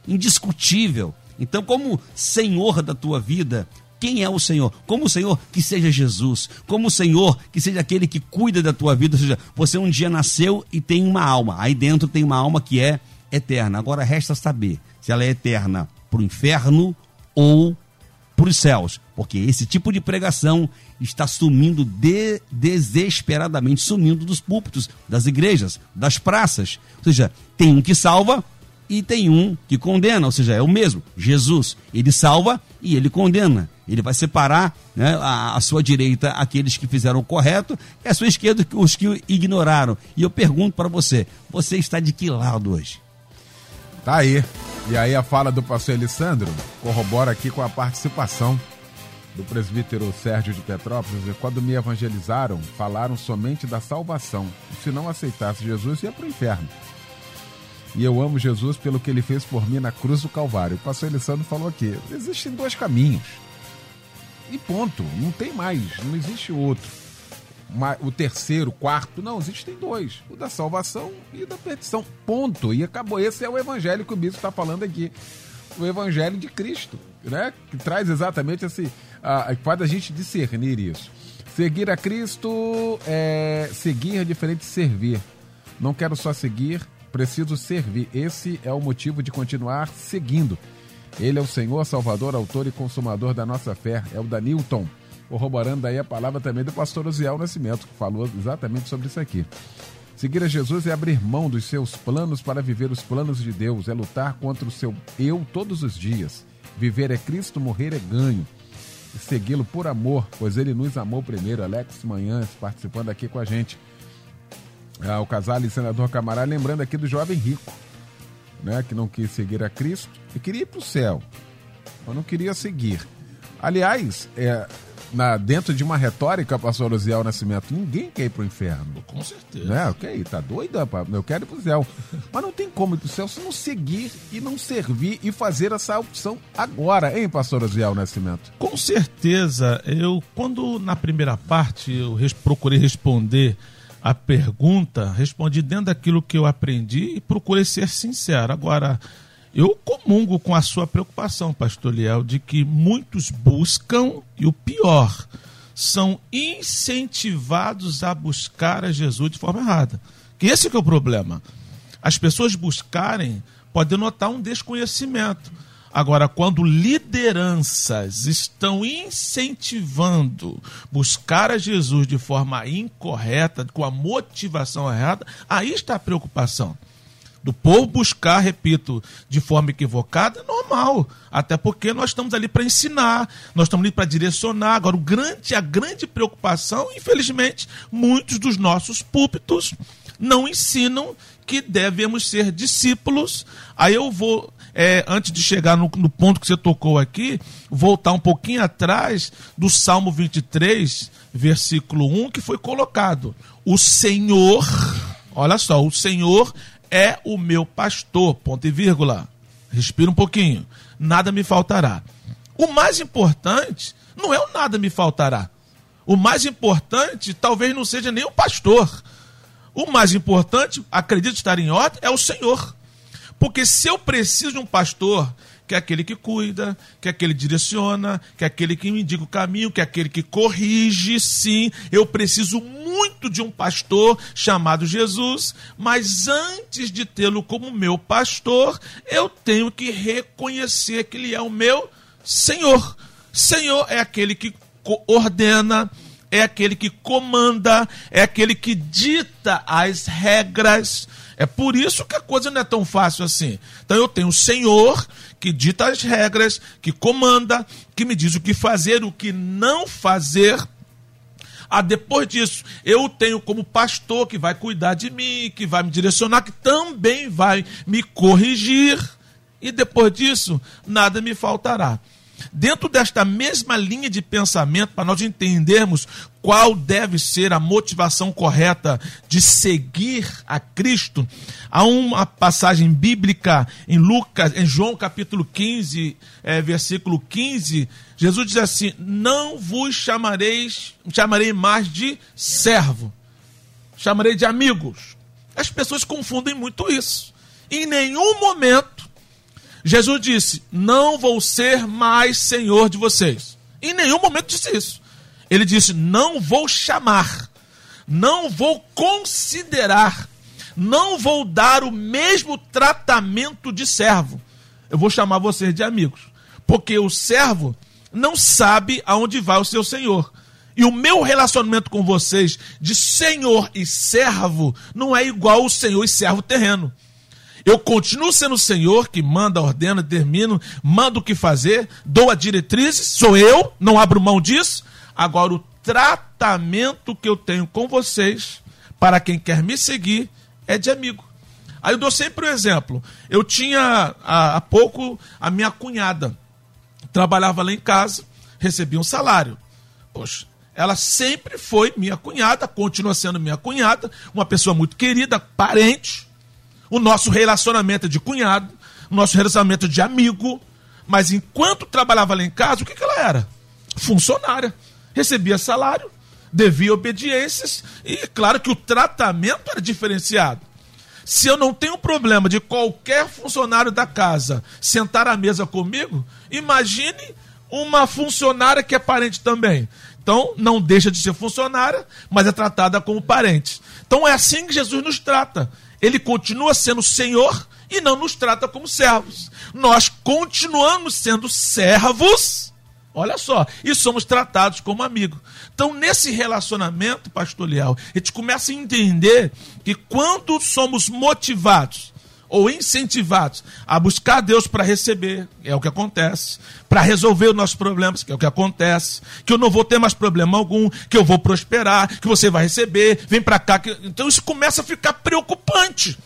indiscutível. Então, como Senhor da tua vida, quem é o Senhor? Como o Senhor que seja Jesus, como o Senhor que seja aquele que cuida da tua vida, ou seja, você um dia nasceu e tem uma alma, aí dentro tem uma alma que é eterna. Agora resta saber se ela é eterna para o inferno ou para os céus, porque esse tipo de pregação está sumindo de, desesperadamente, sumindo dos púlpitos, das igrejas, das praças. Ou seja, tem um que salva e tem um que condena, ou seja, é o mesmo. Jesus, ele salva e ele condena. Ele vai separar né, a, a, sua direita aqueles que fizeram o correto e a sua esquerda os que ignoraram. E eu pergunto para você, você está de que lado hoje? Tá aí. E aí a fala do pastor Alessandro corrobora aqui com a participação do presbítero Sérgio de Petrópolis. Quando me evangelizaram, falaram somente da salvação. Se não aceitasse Jesus, ia para o inferno. E eu amo Jesus pelo que ele fez por mim na cruz do Calvário. O pastor Alessandro falou aqui: existem dois caminhos. E ponto. Não tem mais. Não existe outro o terceiro, quarto. Não, existem dois: o da salvação e da perdição. Ponto. E acabou. Esse é o evangelho que o bispo está falando aqui. O evangelho de Cristo, né? Que traz exatamente esse. A, faz a gente discernir isso. Seguir a Cristo é seguir é diferente de servir. Não quero só seguir, preciso servir. Esse é o motivo de continuar seguindo. Ele é o Senhor, Salvador, autor e consumador da nossa fé. É o Danilton corroborando aí a palavra também do pastor Osiel Nascimento, que falou exatamente sobre isso aqui. Seguir a Jesus é abrir mão dos seus planos para viver os planos de Deus, é lutar contra o seu eu todos os dias. Viver é Cristo, morrer é ganho. Segui-lo por amor, pois ele nos amou primeiro. Alex Manhãs participando aqui com a gente. Ah, o casal e senador Camará, lembrando aqui do jovem rico, né, que não quis seguir a Cristo e queria ir para o céu, mas não queria seguir. Aliás, é, na, dentro de uma retórica, pastor Osiel Nascimento, ninguém quer ir pro inferno. Com certeza. Né? Ok, tá doida? Eu quero ir pro céu. Mas não tem como ir pro céu se não seguir e não servir e fazer essa opção agora, hein, pastor Osiel Nascimento? Com certeza. Eu, quando na primeira parte eu res, procurei responder a pergunta, respondi dentro daquilo que eu aprendi e procurei ser sincero. Agora, eu comungo com a sua preocupação, pastor Liel, de que muitos buscam, e o pior, são incentivados a buscar a Jesus de forma errada. Que esse que é o problema. As pessoas buscarem pode notar um desconhecimento. Agora, quando lideranças estão incentivando buscar a Jesus de forma incorreta, com a motivação errada, aí está a preocupação. Do povo buscar, repito, de forma equivocada, é normal. Até porque nós estamos ali para ensinar, nós estamos ali para direcionar. Agora, o grande, a grande preocupação, infelizmente, muitos dos nossos púlpitos não ensinam que devemos ser discípulos. Aí eu vou é, antes de chegar no, no, ponto que você tocou aqui, voltar um pouquinho atrás do Salmo 23, versículo 1, que foi colocado. O Senhor, olha só, o Senhor é o meu pastor, ponto e vírgula. Respira um pouquinho. Nada me faltará. O mais importante não é o nada me faltará. O mais importante talvez não seja nem o pastor. O mais importante, acredito estar em ordem, é o Senhor. Porque se eu preciso de um pastor, que é aquele que cuida, que é aquele que direciona, que é aquele que me indica o caminho, que é aquele que corrige, sim, eu preciso muito de um pastor chamado Jesus, mas antes de tê-lo como meu pastor, eu tenho que reconhecer que ele é o meu Senhor. Senhor é aquele que ordena, é aquele que comanda, é aquele que dita as regras é por isso que a coisa não é tão fácil assim. Então eu tenho o Senhor que dita as regras, que comanda, que me diz o que fazer, o que não fazer. Ah, depois disso, eu tenho como pastor que vai cuidar de mim, que vai me direcionar, que também vai me corrigir. E depois disso, nada me faltará. Dentro desta mesma linha de pensamento, para nós entendermos qual deve ser a motivação correta de seguir a Cristo, há uma passagem bíblica em Lucas, em João capítulo 15, é, versículo 15, Jesus diz assim: Não vos chamareis, chamarei mais de servo, chamarei de amigos. As pessoas confundem muito isso. Em nenhum momento Jesus disse: Não vou ser mais senhor de vocês. Em nenhum momento disse isso. Ele disse: Não vou chamar, não vou considerar, não vou dar o mesmo tratamento de servo. Eu vou chamar vocês de amigos. Porque o servo não sabe aonde vai o seu senhor. E o meu relacionamento com vocês de senhor e servo não é igual o senhor e servo terreno. Eu continuo sendo o Senhor que manda, ordena, termino, manda o que fazer, dou a diretrizes, sou eu, não abro mão disso. Agora, o tratamento que eu tenho com vocês, para quem quer me seguir, é de amigo. Aí eu dou sempre o um exemplo. Eu tinha há, há pouco a minha cunhada, trabalhava lá em casa, recebia um salário. Poxa, ela sempre foi minha cunhada, continua sendo minha cunhada, uma pessoa muito querida, parente. O nosso relacionamento de cunhado, o nosso relacionamento de amigo. Mas enquanto trabalhava lá em casa, o que, que ela era? Funcionária. Recebia salário, devia obediências e, claro, que o tratamento era diferenciado. Se eu não tenho problema de qualquer funcionário da casa sentar à mesa comigo, imagine uma funcionária que é parente também. Então, não deixa de ser funcionária, mas é tratada como parente. Então, é assim que Jesus nos trata ele continua sendo Senhor e não nos trata como servos. Nós continuamos sendo servos, olha só, e somos tratados como amigos. Então, nesse relacionamento, pastor Leal, a gente começa a entender que quando somos motivados ou incentivados a buscar Deus para receber, é o que acontece, para resolver os nossos problemas, que é o que acontece, que eu não vou ter mais problema algum, que eu vou prosperar, que você vai receber, vem para cá. Que... Então isso começa a ficar preocupante.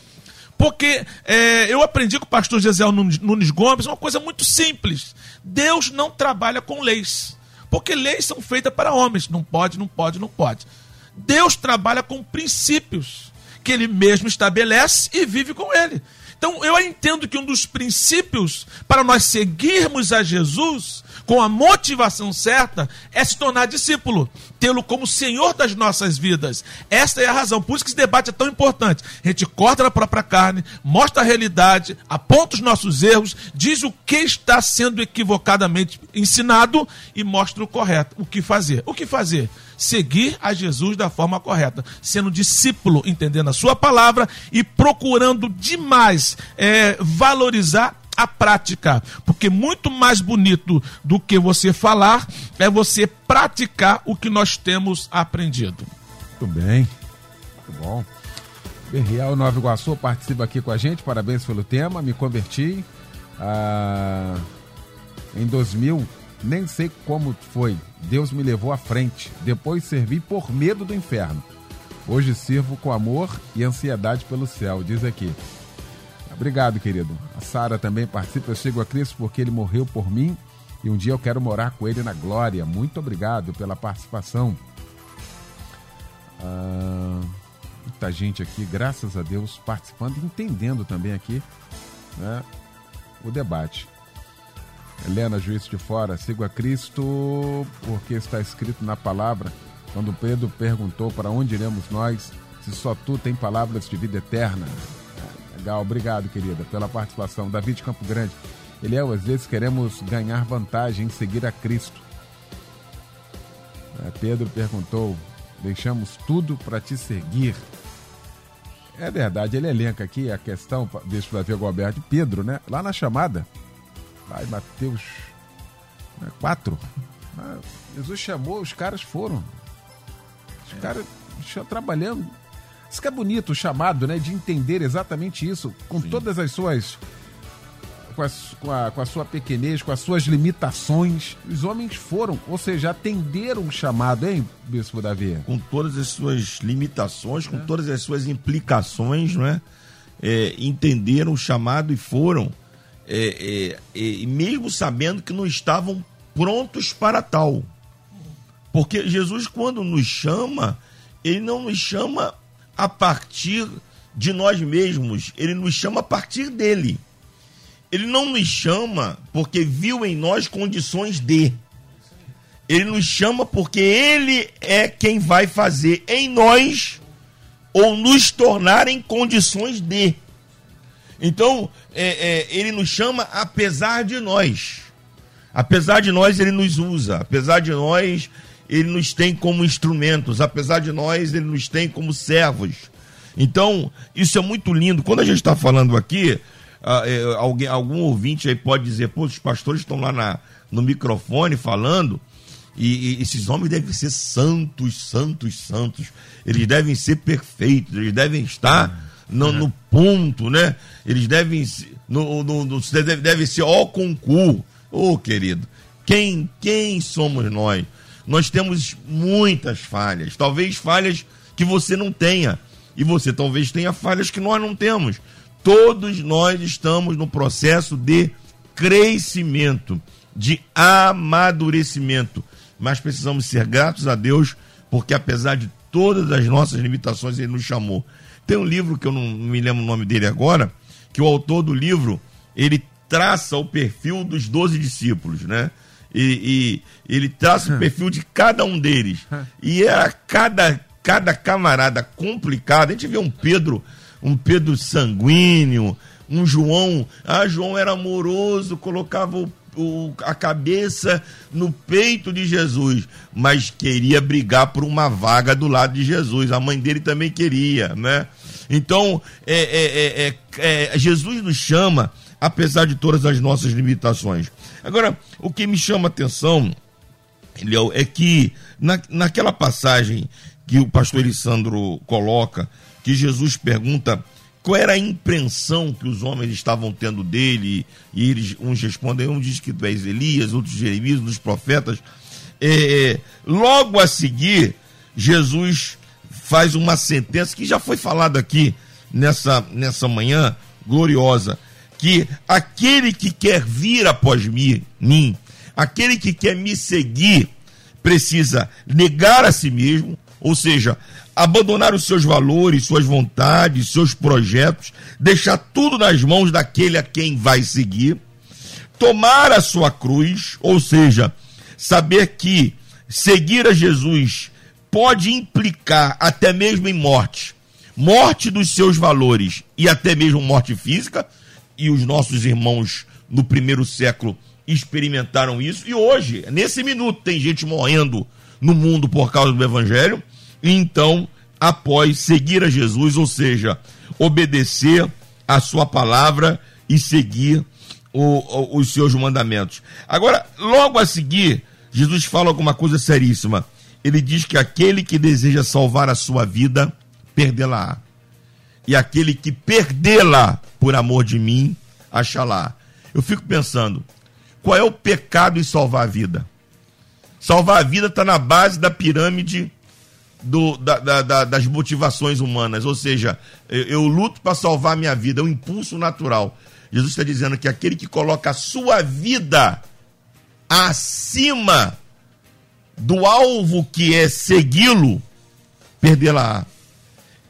Porque é, eu aprendi com o pastor Gisel Nunes Gomes uma coisa muito simples. Deus não trabalha com leis. Porque leis são feitas para homens. Não pode, não pode, não pode. Deus trabalha com princípios que ele mesmo estabelece e vive com ele. Então eu entendo que um dos princípios para nós seguirmos a Jesus com a motivação certa é se tornar discípulo, tê-lo como Senhor das nossas vidas. Esta é a razão, por isso que esse debate é tão importante. A gente corta na própria carne, mostra a realidade, aponta os nossos erros, diz o que está sendo equivocadamente ensinado e mostra o correto, o que fazer. O que fazer? seguir a Jesus da forma correta, sendo discípulo, entendendo a sua palavra e procurando demais é, valorizar a prática, porque muito mais bonito do que você falar é você praticar o que nós temos aprendido. Muito bem, muito bom. Berriel Nova Iguaçu participa aqui com a gente, parabéns pelo tema, me converti ah, em 2000, nem sei como foi, Deus me levou à frente, depois servi por medo do inferno. Hoje sirvo com amor e ansiedade pelo céu, diz aqui. Obrigado, querido. A Sara também participa. Eu sigo a Cristo porque ele morreu por mim e um dia eu quero morar com ele na glória. Muito obrigado pela participação. Ah, muita gente aqui, graças a Deus, participando e entendendo também aqui né, o debate. Helena, juiz de fora, sigo a Cristo porque está escrito na palavra. Quando Pedro perguntou para onde iremos nós, se só tu tem palavras de vida eterna. Legal, obrigado, querida, pela participação. David de Campo Grande. Eliel, às vezes queremos ganhar vantagem em seguir a Cristo. É, Pedro perguntou: deixamos tudo para te seguir. É verdade, ele elenca aqui a questão, deixa o Alberto, Pedro, né? Lá na chamada, lá em Mateus né, 4, né? Jesus chamou, os caras foram. Os é. caras trabalhando isso que é bonito o chamado, né? De entender exatamente isso, com Sim. todas as suas. Com a, com, a, com a sua pequenez, com as suas limitações. Os homens foram, ou seja, atenderam o chamado, hein, Bispo Davi? Com todas as suas limitações, com é. todas as suas implicações, não é? é entenderam o chamado e foram. É, é, é, e mesmo sabendo que não estavam prontos para tal. Porque Jesus, quando nos chama, ele não nos chama a partir de nós mesmos, ele nos chama a partir dele. Ele não nos chama porque viu em nós condições de. Ele nos chama porque ele é quem vai fazer em nós ou nos tornar em condições de. Então, é, é, ele nos chama apesar de nós. Apesar de nós, ele nos usa. Apesar de nós, ele nos tem como instrumentos, apesar de nós, ele nos tem como servos. Então, isso é muito lindo. Quando a gente está falando aqui, uh, é, alguém, algum ouvinte aí pode dizer, pô, os pastores estão lá na, no microfone falando, e, e, esses homens devem ser santos, santos, santos. Eles devem ser perfeitos, eles devem estar no, uhum. no ponto, né? Eles devem, no, no, no, ser ó concurso. Ô, oh, querido, quem, quem somos nós? Nós temos muitas falhas, talvez falhas que você não tenha, e você talvez tenha falhas que nós não temos. Todos nós estamos no processo de crescimento, de amadurecimento, mas precisamos ser gratos a Deus, porque apesar de todas as nossas limitações, Ele nos chamou. Tem um livro que eu não me lembro o nome dele agora, que o autor do livro ele traça o perfil dos doze discípulos, né? E, e ele traça o perfil de cada um deles. E era cada, cada camarada complicado. A gente vê um Pedro, um Pedro sanguíneo, um João. Ah, João era amoroso, colocava o, o, a cabeça no peito de Jesus, mas queria brigar por uma vaga do lado de Jesus. A mãe dele também queria, né? Então, é, é, é, é Jesus nos chama, apesar de todas as nossas limitações. Agora, o que me chama a atenção, Léo, é que na, naquela passagem que o pastor Elisandro coloca, que Jesus pergunta qual era a impressão que os homens estavam tendo dele, e eles, uns respondem, um diz que tu és Elias, outros Jeremias, dos profetas. É, logo a seguir, Jesus faz uma sentença que já foi falada aqui nessa, nessa manhã gloriosa que aquele que quer vir após mim, aquele que quer me seguir, precisa negar a si mesmo, ou seja, abandonar os seus valores, suas vontades, seus projetos, deixar tudo nas mãos daquele a quem vai seguir, tomar a sua cruz, ou seja, saber que seguir a Jesus pode implicar até mesmo em morte, morte dos seus valores e até mesmo morte física, e os nossos irmãos no primeiro século experimentaram isso. E hoje, nesse minuto, tem gente morrendo no mundo por causa do Evangelho. E então, após seguir a Jesus, ou seja, obedecer a sua palavra e seguir o, o, os seus mandamentos. Agora, logo a seguir, Jesus fala alguma coisa seríssima. Ele diz que aquele que deseja salvar a sua vida, perdê-la. E aquele que perdê-la por amor de mim, achá-la. Eu fico pensando, qual é o pecado em salvar a vida? Salvar a vida está na base da pirâmide do, da, da, da, das motivações humanas. Ou seja, eu, eu luto para salvar a minha vida, é um impulso natural. Jesus está dizendo que aquele que coloca a sua vida acima do alvo que é segui-lo, perdê-la.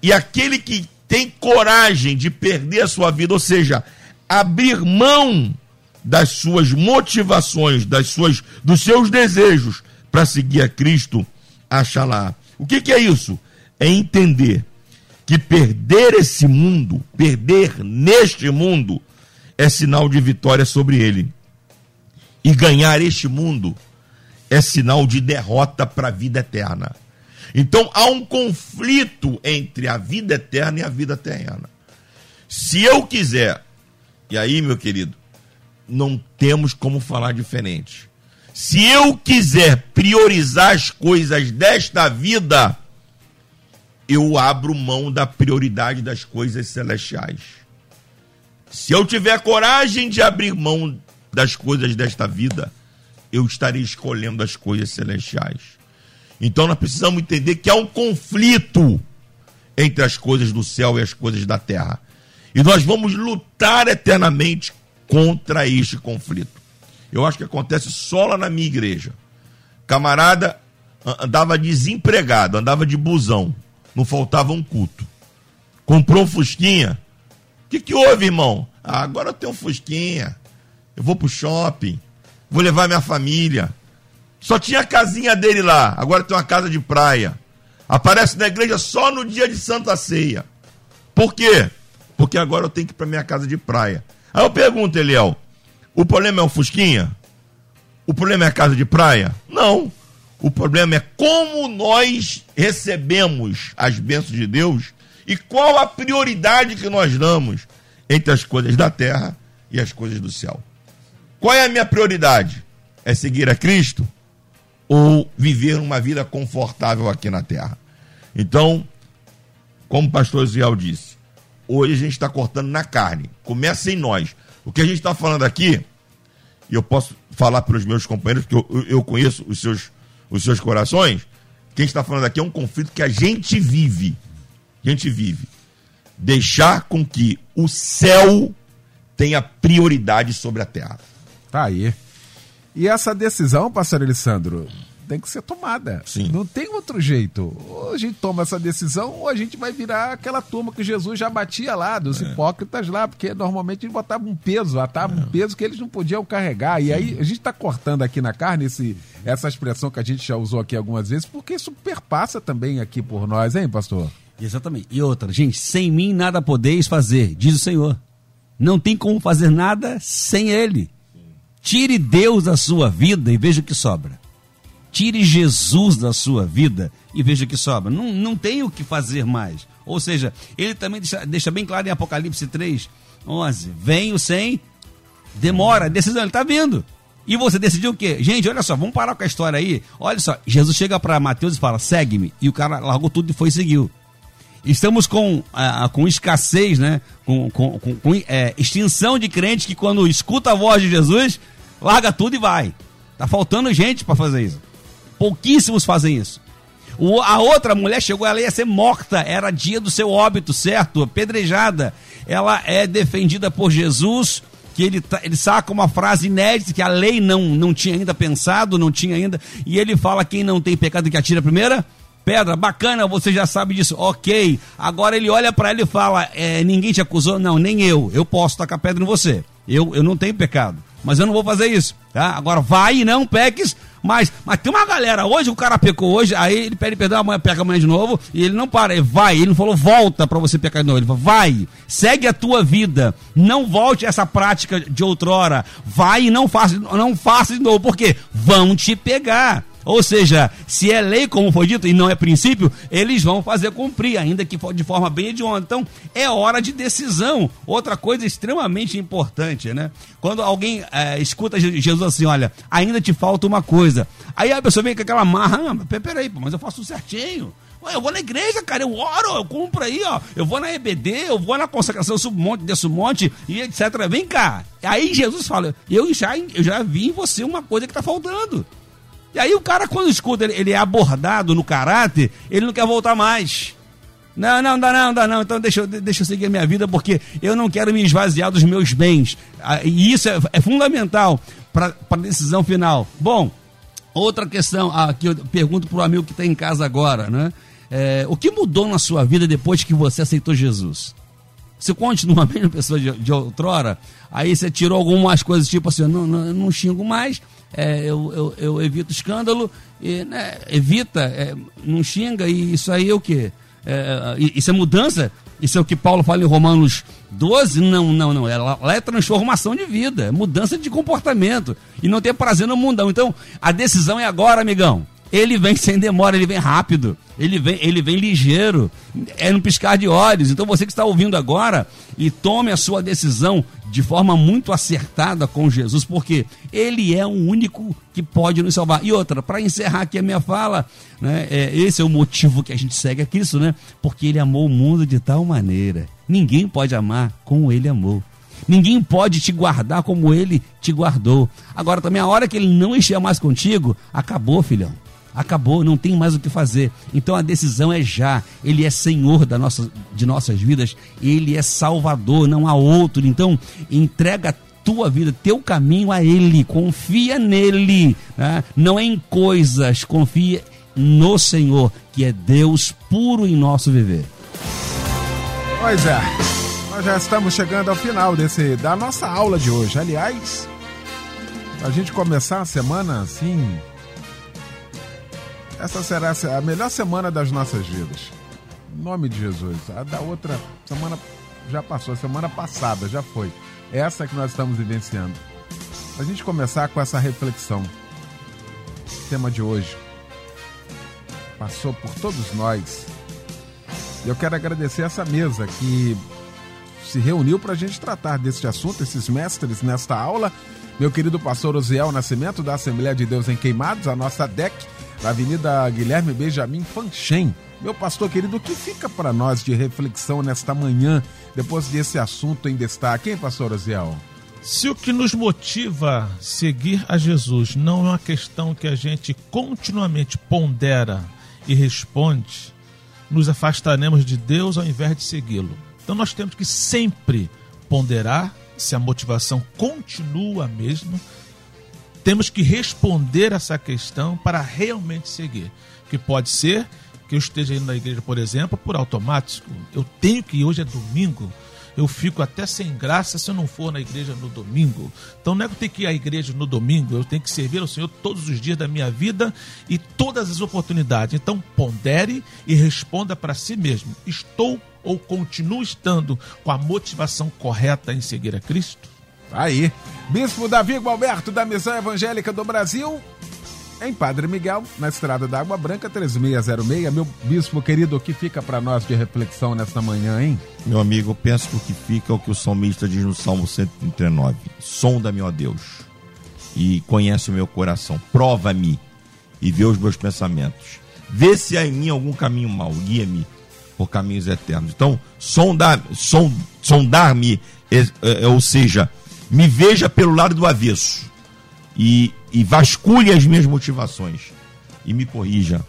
E aquele que tem coragem de perder a sua vida, ou seja, abrir mão das suas motivações, das suas, dos seus desejos para seguir a Cristo, acha lá. O que, que é isso? É entender que perder esse mundo, perder neste mundo, é sinal de vitória sobre ele. E ganhar este mundo é sinal de derrota para a vida eterna. Então há um conflito entre a vida eterna e a vida terrena. Se eu quiser, e aí, meu querido, não temos como falar diferente. Se eu quiser priorizar as coisas desta vida, eu abro mão da prioridade das coisas celestiais. Se eu tiver coragem de abrir mão das coisas desta vida, eu estarei escolhendo as coisas celestiais. Então nós precisamos entender que há um conflito entre as coisas do céu e as coisas da terra. E nós vamos lutar eternamente contra este conflito. Eu acho que acontece só lá na minha igreja. Camarada andava desempregado, andava de busão, não faltava um culto. Comprou um Fusquinha. O que, que houve, irmão? Ah, agora eu tenho um Fusquinha. Eu vou pro shopping vou levar minha família. Só tinha a casinha dele lá, agora tem uma casa de praia. Aparece na igreja só no dia de Santa Ceia. Por quê? Porque agora eu tenho que ir para minha casa de praia. Aí eu pergunto, Eliel, o problema é o Fusquinha? O problema é a casa de praia? Não. O problema é como nós recebemos as bênçãos de Deus e qual a prioridade que nós damos entre as coisas da terra e as coisas do céu. Qual é a minha prioridade? É seguir a Cristo ou viver uma vida confortável aqui na terra? Então, como o pastor Ziel disse, hoje a gente está cortando na carne. Começa em nós. O que a gente está falando aqui, e eu posso falar para os meus companheiros, porque eu, eu conheço os seus, os seus corações, quem está falando aqui é um conflito que a gente vive. A gente vive. Deixar com que o céu tenha prioridade sobre a terra. Tá aí. E essa decisão, pastor Alessandro, tem que ser tomada. Sim. Não tem outro jeito. Ou a gente toma essa decisão, ou a gente vai virar aquela turma que Jesus já batia lá, dos é. hipócritas lá, porque normalmente eles botavam um peso, atavam é. um peso que eles não podiam carregar. E aí a gente está cortando aqui na carne esse, essa expressão que a gente já usou aqui algumas vezes, porque isso perpassa também aqui por nós, hein, pastor? Exatamente. E outra, gente, sem mim nada podeis fazer, diz o Senhor. Não tem como fazer nada sem Ele. Tire Deus da sua vida e veja o que sobra. Tire Jesus da sua vida e veja o que sobra. Não, não tem o que fazer mais. Ou seja, ele também deixa, deixa bem claro em Apocalipse 3, 11: Venho sem demora, decisão, ele está vindo. E você decidiu o quê? Gente, olha só, vamos parar com a história aí. Olha só, Jesus chega para Mateus e fala: segue-me. E o cara largou tudo e foi e seguiu. Estamos com, ah, com escassez, né? com, com, com, com é, extinção de crentes que quando escuta a voz de Jesus, larga tudo e vai. Tá faltando gente para fazer isso. Pouquíssimos fazem isso. O, a outra mulher chegou, ela ia ser morta, era dia do seu óbito, certo? Apedrejada. Ela é defendida por Jesus, que ele, ele saca uma frase inédita que a lei não, não tinha ainda pensado, não tinha ainda, e ele fala: quem não tem pecado que atira a primeira pedra, bacana, você já sabe disso, ok. Agora ele olha para ela e fala: é, ninguém te acusou? Não, nem eu. Eu posso tacar pedra em você. Eu, eu não tenho pecado. Mas eu não vou fazer isso. Tá? Agora vai e não peques. Mas, mas tem uma galera, hoje o cara pecou hoje, aí ele pede perdão, amanhã pega amanhã de novo, e ele não para, ele vai, ele não falou volta para você pecar de novo, ele falou vai, segue a tua vida, não volte essa prática de outrora, vai e não faça, não faça de novo, porque vão te pegar. Ou seja, se é lei, como foi dito, e não é princípio, eles vão fazer cumprir, ainda que de forma bem hedionda. Então, é hora de decisão. Outra coisa extremamente importante, né? Quando alguém é, escuta Jesus assim, olha, ainda te falta uma coisa. Aí a pessoa vem com aquela marra, ah, peraí, mas eu faço certinho. Eu vou na igreja, cara, eu oro, eu cumpro aí, ó. Eu vou na EBD, eu vou na consagração submonte, desse monte e etc. Vem cá. Aí Jesus fala, eu já, eu já vi em você uma coisa que tá faltando. E aí o cara, quando escuta, ele, ele é abordado no caráter, ele não quer voltar mais. Não, não, dá não, dá não. Então deixa, deixa eu seguir a minha vida porque eu não quero me esvaziar dos meus bens. Ah, e isso é, é fundamental para a decisão final. Bom, outra questão ah, que eu pergunto para o amigo que está em casa agora, né? É, o que mudou na sua vida depois que você aceitou Jesus? Você continua a mesma pessoa de, de outrora? Aí você tirou algumas coisas, tipo assim, não, não, não xingo mais, é, eu, eu, eu, evito escândalo, e, né, evita, é, não xinga, e isso aí é o quê? É, isso é mudança? Isso é o que Paulo fala em Romanos 12? Não, não, não. Ela, ela é transformação de vida, é mudança de comportamento. E não ter prazer no mundão. Então, a decisão é agora, amigão. Ele vem sem demora, ele vem rápido, ele vem, ele vem ligeiro, é no piscar de olhos. Então você que está ouvindo agora e tome a sua decisão de forma muito acertada com Jesus, porque ele é o único que pode nos salvar. E outra, para encerrar aqui a minha fala, né, é, esse é o motivo que a gente segue a Cristo, né? Porque ele amou o mundo de tal maneira. Ninguém pode amar como ele amou. Ninguém pode te guardar como ele te guardou. Agora também a hora que ele não encher mais contigo, acabou, filhão acabou, não tem mais o que fazer. Então a decisão é já. Ele é Senhor da nossa, de nossas vidas, ele é Salvador, não há outro. Então entrega tua vida, teu caminho a Ele, confia nele, né? não é em coisas, confia no Senhor, que é Deus puro em nosso viver. Pois é, nós já estamos chegando ao final desse da nossa aula de hoje. Aliás, a gente começar a semana assim, essa será a melhor semana das nossas vidas. Em nome de Jesus. A da outra semana já passou, a semana passada já foi. Essa que nós estamos vivenciando. A gente começar com essa reflexão. O tema de hoje passou por todos nós. Eu quero agradecer essa mesa que se reuniu para a gente tratar deste assunto, esses mestres nesta aula. Meu querido pastor Osiel Nascimento, da Assembleia de Deus em Queimados, a nossa DEC, na Avenida Guilherme Benjamin Fanchen. Meu pastor querido, o que fica para nós de reflexão nesta manhã, depois desse assunto em destaque, hein, pastor Osiel? Se o que nos motiva seguir a Jesus não é uma questão que a gente continuamente pondera e responde, nos afastaremos de Deus ao invés de segui-lo. Então nós temos que sempre ponderar se a motivação continua a mesma, temos que responder essa questão para realmente seguir. Que pode ser que eu esteja indo na igreja, por exemplo, por automático. Eu tenho que ir, hoje é domingo. Eu fico até sem graça se eu não for na igreja no domingo. Então não é que eu tenho que ir à igreja no domingo, eu tenho que servir ao Senhor todos os dias da minha vida e todas as oportunidades. Então pondere e responda para si mesmo: estou ou continuo estando com a motivação correta em seguir a Cristo? Aí, Bispo Davi Gualberto da Missão Evangélica do Brasil, em Padre Miguel, na Estrada da Água Branca, 3606. Meu bispo querido, o que fica para nós de reflexão nesta manhã, hein? Meu amigo, eu penso que o que fica é o que o salmista diz no Salmo 139. Sonda-me, ó Deus, e conhece o meu coração. Prova-me e vê os meus pensamentos. Vê se há em mim algum caminho mau. Guia-me por caminhos eternos. Então, sondar-me, sondar é, é, ou seja, me veja pelo lado do avesso e, e vasculhe as minhas motivações e me corrija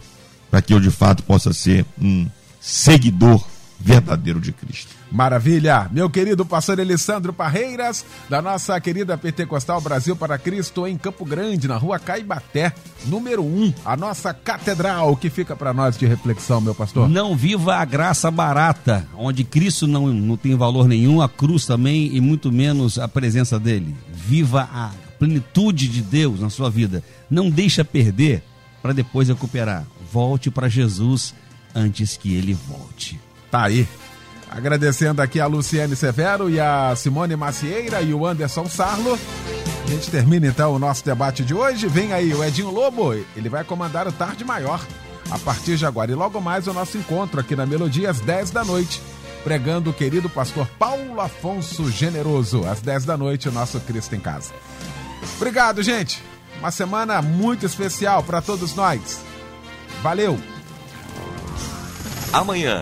para que eu de fato possa ser um seguidor verdadeiro de Cristo. Maravilha! Meu querido pastor Alessandro Parreiras, da nossa querida Pentecostal Brasil para Cristo, em Campo Grande, na rua Caibaté, número 1, a nossa catedral, que fica para nós de reflexão, meu pastor. Não viva a graça barata, onde Cristo não, não tem valor nenhum, a cruz também e muito menos a presença dele. Viva a plenitude de Deus na sua vida. Não deixa perder para depois recuperar. Volte para Jesus antes que ele volte. Tá aí. Agradecendo aqui a Luciane Severo e a Simone Macieira e o Anderson Sarlo. A gente termina então o nosso debate de hoje. Vem aí o Edinho Lobo, ele vai comandar o Tarde Maior a partir de agora. E logo mais o nosso encontro aqui na Melodia às 10 da noite, pregando o querido pastor Paulo Afonso Generoso. Às 10 da noite, o nosso Cristo em Casa. Obrigado, gente. Uma semana muito especial para todos nós. Valeu! Amanhã